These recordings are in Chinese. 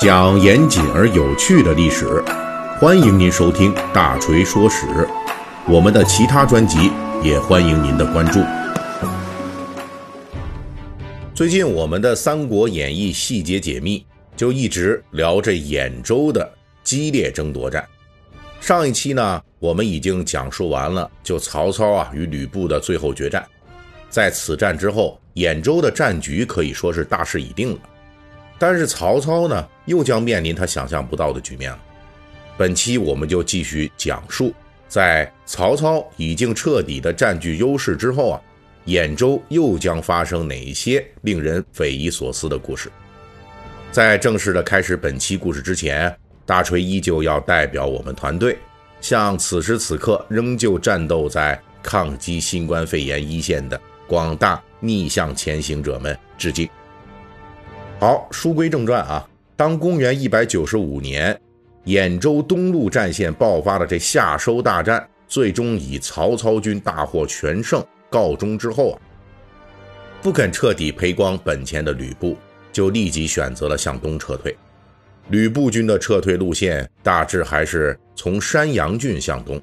讲严谨而有趣的历史，欢迎您收听《大锤说史》。我们的其他专辑也欢迎您的关注。最近我们的《三国演义》细节解密就一直聊着兖州的激烈争夺战。上一期呢，我们已经讲述完了，就曹操啊与吕布的最后决战。在此战之后，兖州的战局可以说是大势已定了。但是曹操呢，又将面临他想象不到的局面了。本期我们就继续讲述，在曹操已经彻底的占据优势之后啊，兖州又将发生哪些令人匪夷所思的故事？在正式的开始本期故事之前。大锤依旧要代表我们团队，向此时此刻仍旧战斗在抗击新冠肺炎一线的广大逆向前行者们致敬。好，书归正传啊，当公元一百九十五年，兖州东路战线爆发的这夏收大战，最终以曹操军大获全胜告终之后啊，不肯彻底赔光本钱的吕布，就立即选择了向东撤退。吕布军的撤退路线大致还是从山阳郡向东，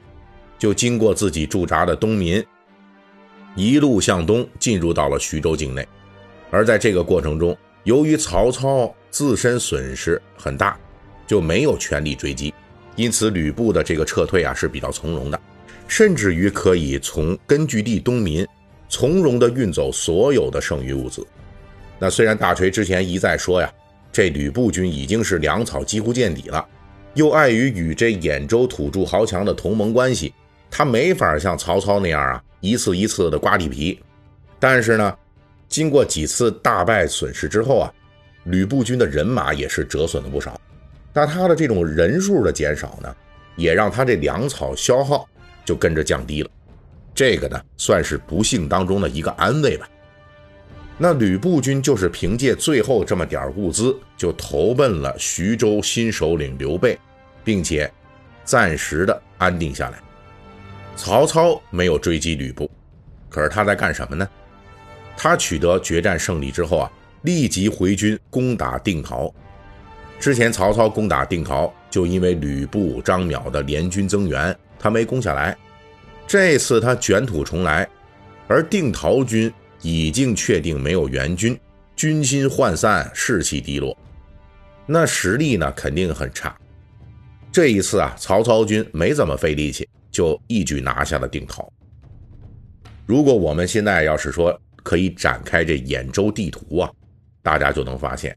就经过自己驻扎的东民，一路向东进入到了徐州境内。而在这个过程中，由于曹操自身损失很大，就没有全力追击，因此吕布的这个撤退啊是比较从容的，甚至于可以从根据地东民从容地运走所有的剩余物资。那虽然大锤之前一再说呀。这吕布军已经是粮草几乎见底了，又碍于与这兖州土著豪强的同盟关系，他没法像曹操那样啊，一次一次的刮地皮。但是呢，经过几次大败损失之后啊，吕布军的人马也是折损了不少。那他的这种人数的减少呢，也让他这粮草消耗就跟着降低了。这个呢，算是不幸当中的一个安慰吧。那吕布军就是凭借最后这么点儿物资，就投奔了徐州新首领刘备，并且暂时的安定下来。曹操没有追击吕布，可是他在干什么呢？他取得决战胜利之后啊，立即回军攻打定陶。之前曹操攻打定陶，就因为吕布、张邈的联军增援，他没攻下来。这次他卷土重来，而定陶军。已经确定没有援军，军心涣散，士气低落，那实力呢肯定很差。这一次啊，曹操军没怎么费力气，就一举拿下了定陶。如果我们现在要是说可以展开这兖州地图啊，大家就能发现，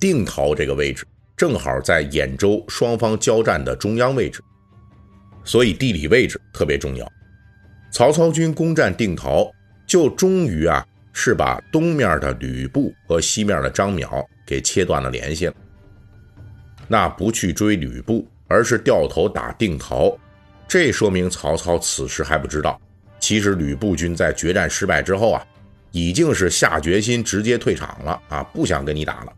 定陶这个位置正好在兖州双方交战的中央位置，所以地理位置特别重要。曹操军攻占定陶。就终于啊，是把东面的吕布和西面的张邈给切断了联系了。那不去追吕布，而是掉头打定陶，这说明曹操此时还不知道，其实吕布军在决战失败之后啊，已经是下决心直接退场了啊，不想跟你打了。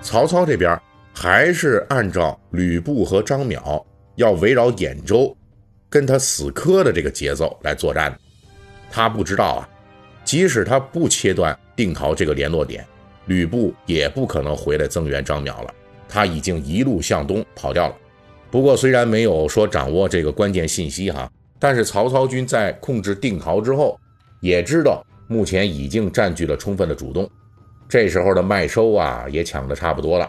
曹操这边还是按照吕布和张邈要围绕兖州，跟他死磕的这个节奏来作战。他不知道啊，即使他不切断定陶这个联络点，吕布也不可能回来增援张邈了。他已经一路向东跑掉了。不过虽然没有说掌握这个关键信息哈，但是曹操军在控制定陶之后，也知道目前已经占据了充分的主动。这时候的麦收啊也抢得差不多了。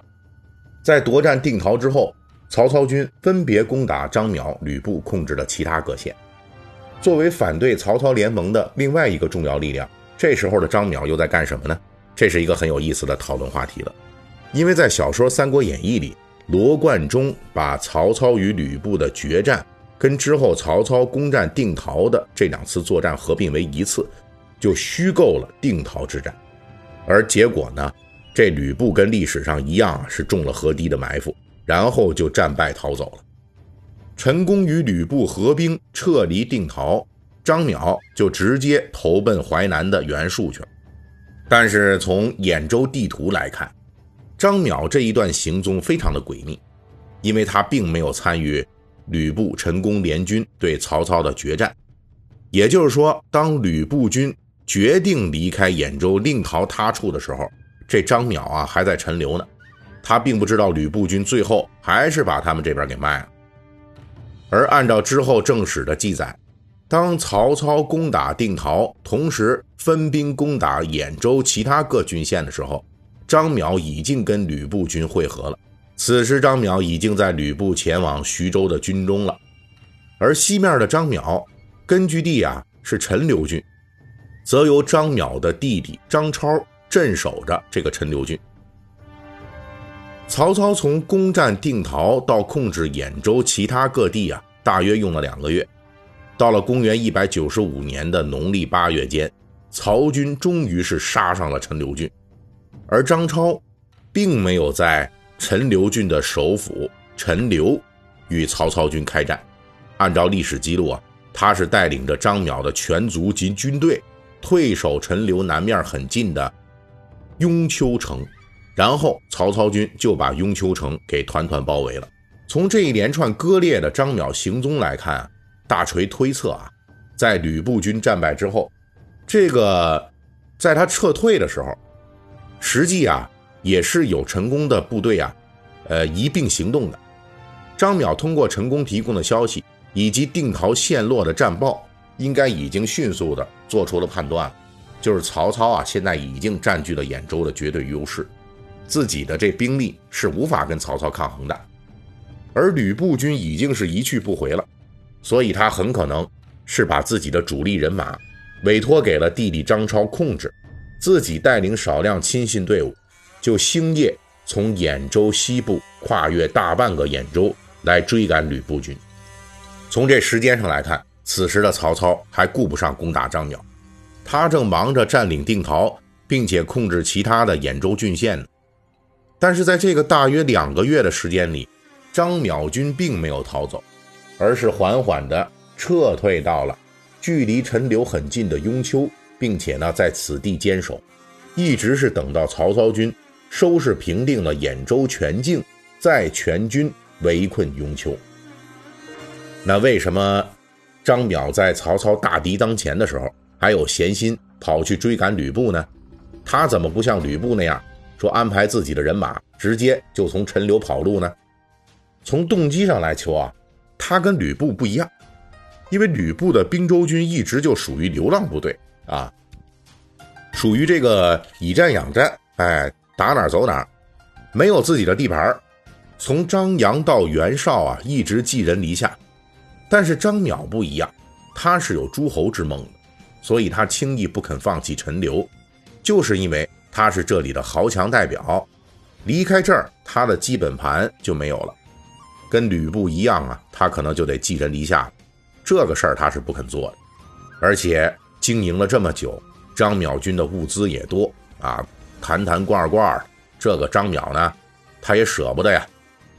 在夺占定陶之后，曹操军分别攻打张邈、吕布控制的其他各县。作为反对曹操联盟的另外一个重要力量，这时候的张邈又在干什么呢？这是一个很有意思的讨论话题了。因为在小说《三国演义》里，罗贯中把曹操与吕布的决战跟之后曹操攻占定陶的这两次作战合并为一次，就虚构了定陶之战。而结果呢，这吕布跟历史上一样是中了河堤的埋伏，然后就战败逃走了。陈宫与吕布合兵撤离定陶，张邈就直接投奔淮南的袁术去了。但是从兖州地图来看，张邈这一段行踪非常的诡秘，因为他并没有参与吕布、陈宫联军对曹操的决战。也就是说，当吕布军决定离开兖州另逃他处的时候，这张邈啊还在陈留呢。他并不知道吕布军最后还是把他们这边给卖了。而按照之后正史的记载，当曹操攻打定陶，同时分兵攻打兖州其他各郡县的时候，张邈已经跟吕布军会合了。此时张邈已经在吕布前往徐州的军中了，而西面的张邈根据地啊是陈留郡，则由张邈的弟弟张超镇守着这个陈留郡。曹操从攻占定陶到控制兖州其他各地啊，大约用了两个月。到了公元一百九十五年的农历八月间，曹军终于是杀上了陈留郡，而张超并没有在陈留郡的首府陈留与曹操军开战。按照历史记录啊，他是带领着张邈的全族及军队退守陈留南面很近的雍丘城。然后曹操军就把雍丘城给团团包围了。从这一连串割裂的张邈行踪来看，大锤推测啊，在吕布军战败之后，这个在他撤退的时候，实际啊也是有陈宫的部队啊，呃一并行动的。张邈通过陈宫提供的消息以及定陶陷落的战报，应该已经迅速的做出了判断，就是曹操啊现在已经占据了兖州的绝对优势。自己的这兵力是无法跟曹操抗衡的，而吕布军已经是一去不回了，所以他很可能是把自己的主力人马委托给了弟弟张超控制，自己带领少量亲信队伍，就星夜从兖州西部跨越大半个兖州来追赶吕布军。从这时间上来看，此时的曹操还顾不上攻打张邈，他正忙着占领定陶，并且控制其他的兖州郡县呢。但是在这个大约两个月的时间里，张邈军并没有逃走，而是缓缓地撤退到了距离陈留很近的雍丘，并且呢在此地坚守，一直是等到曹操军收拾平定了兖州全境，再全军围困雍丘。那为什么张邈在曹操大敌当前的时候还有闲心跑去追赶吕布呢？他怎么不像吕布那样？说安排自己的人马直接就从陈留跑路呢？从动机上来求啊，他跟吕布不一样，因为吕布的兵州军一直就属于流浪部队啊，属于这个以战养战，哎，打哪走哪，没有自己的地盘。从张扬到袁绍啊，一直寄人篱下。但是张邈不一样，他是有诸侯之梦的，所以他轻易不肯放弃陈留，就是因为。他是这里的豪强代表，离开这儿，他的基本盘就没有了。跟吕布一样啊，他可能就得寄人篱下，这个事儿他是不肯做的。而且经营了这么久，张邈军的物资也多啊，坛坛罐罐这个张邈呢，他也舍不得呀，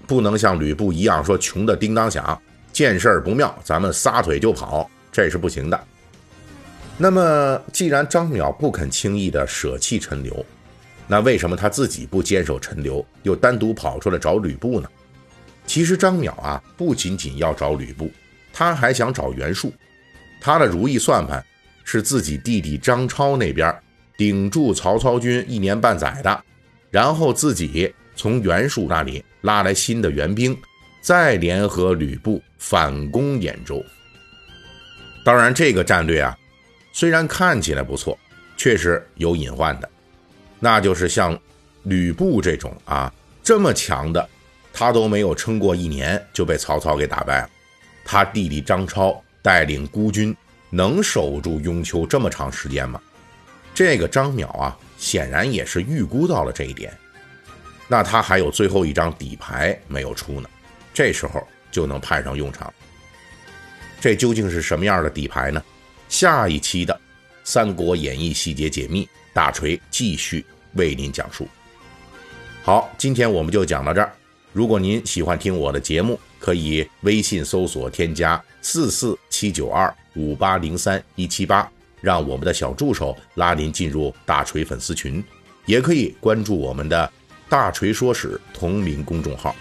不能像吕布一样说穷的叮当响，见事儿不妙，咱们撒腿就跑，这是不行的。那么，既然张邈不肯轻易的舍弃陈留，那为什么他自己不坚守陈留，又单独跑出来找吕布呢？其实张邈啊，不仅仅要找吕布，他还想找袁术。他的如意算盘是自己弟弟张超那边顶住曹操军一年半载的，然后自己从袁术那里拉来新的援兵，再联合吕布反攻兖州。当然，这个战略啊。虽然看起来不错，确实有隐患的，那就是像吕布这种啊这么强的，他都没有撑过一年就被曹操给打败了。他弟弟张超带领孤军能守住雍丘这么长时间吗？这个张邈啊，显然也是预估到了这一点。那他还有最后一张底牌没有出呢，这时候就能派上用场。这究竟是什么样的底牌呢？下一期的《三国演义》细节解密，大锤继续为您讲述。好，今天我们就讲到这儿。如果您喜欢听我的节目，可以微信搜索添加四四七九二五八零三一七八，让我们的小助手拉您进入大锤粉丝群，也可以关注我们的“大锤说史”同名公众号。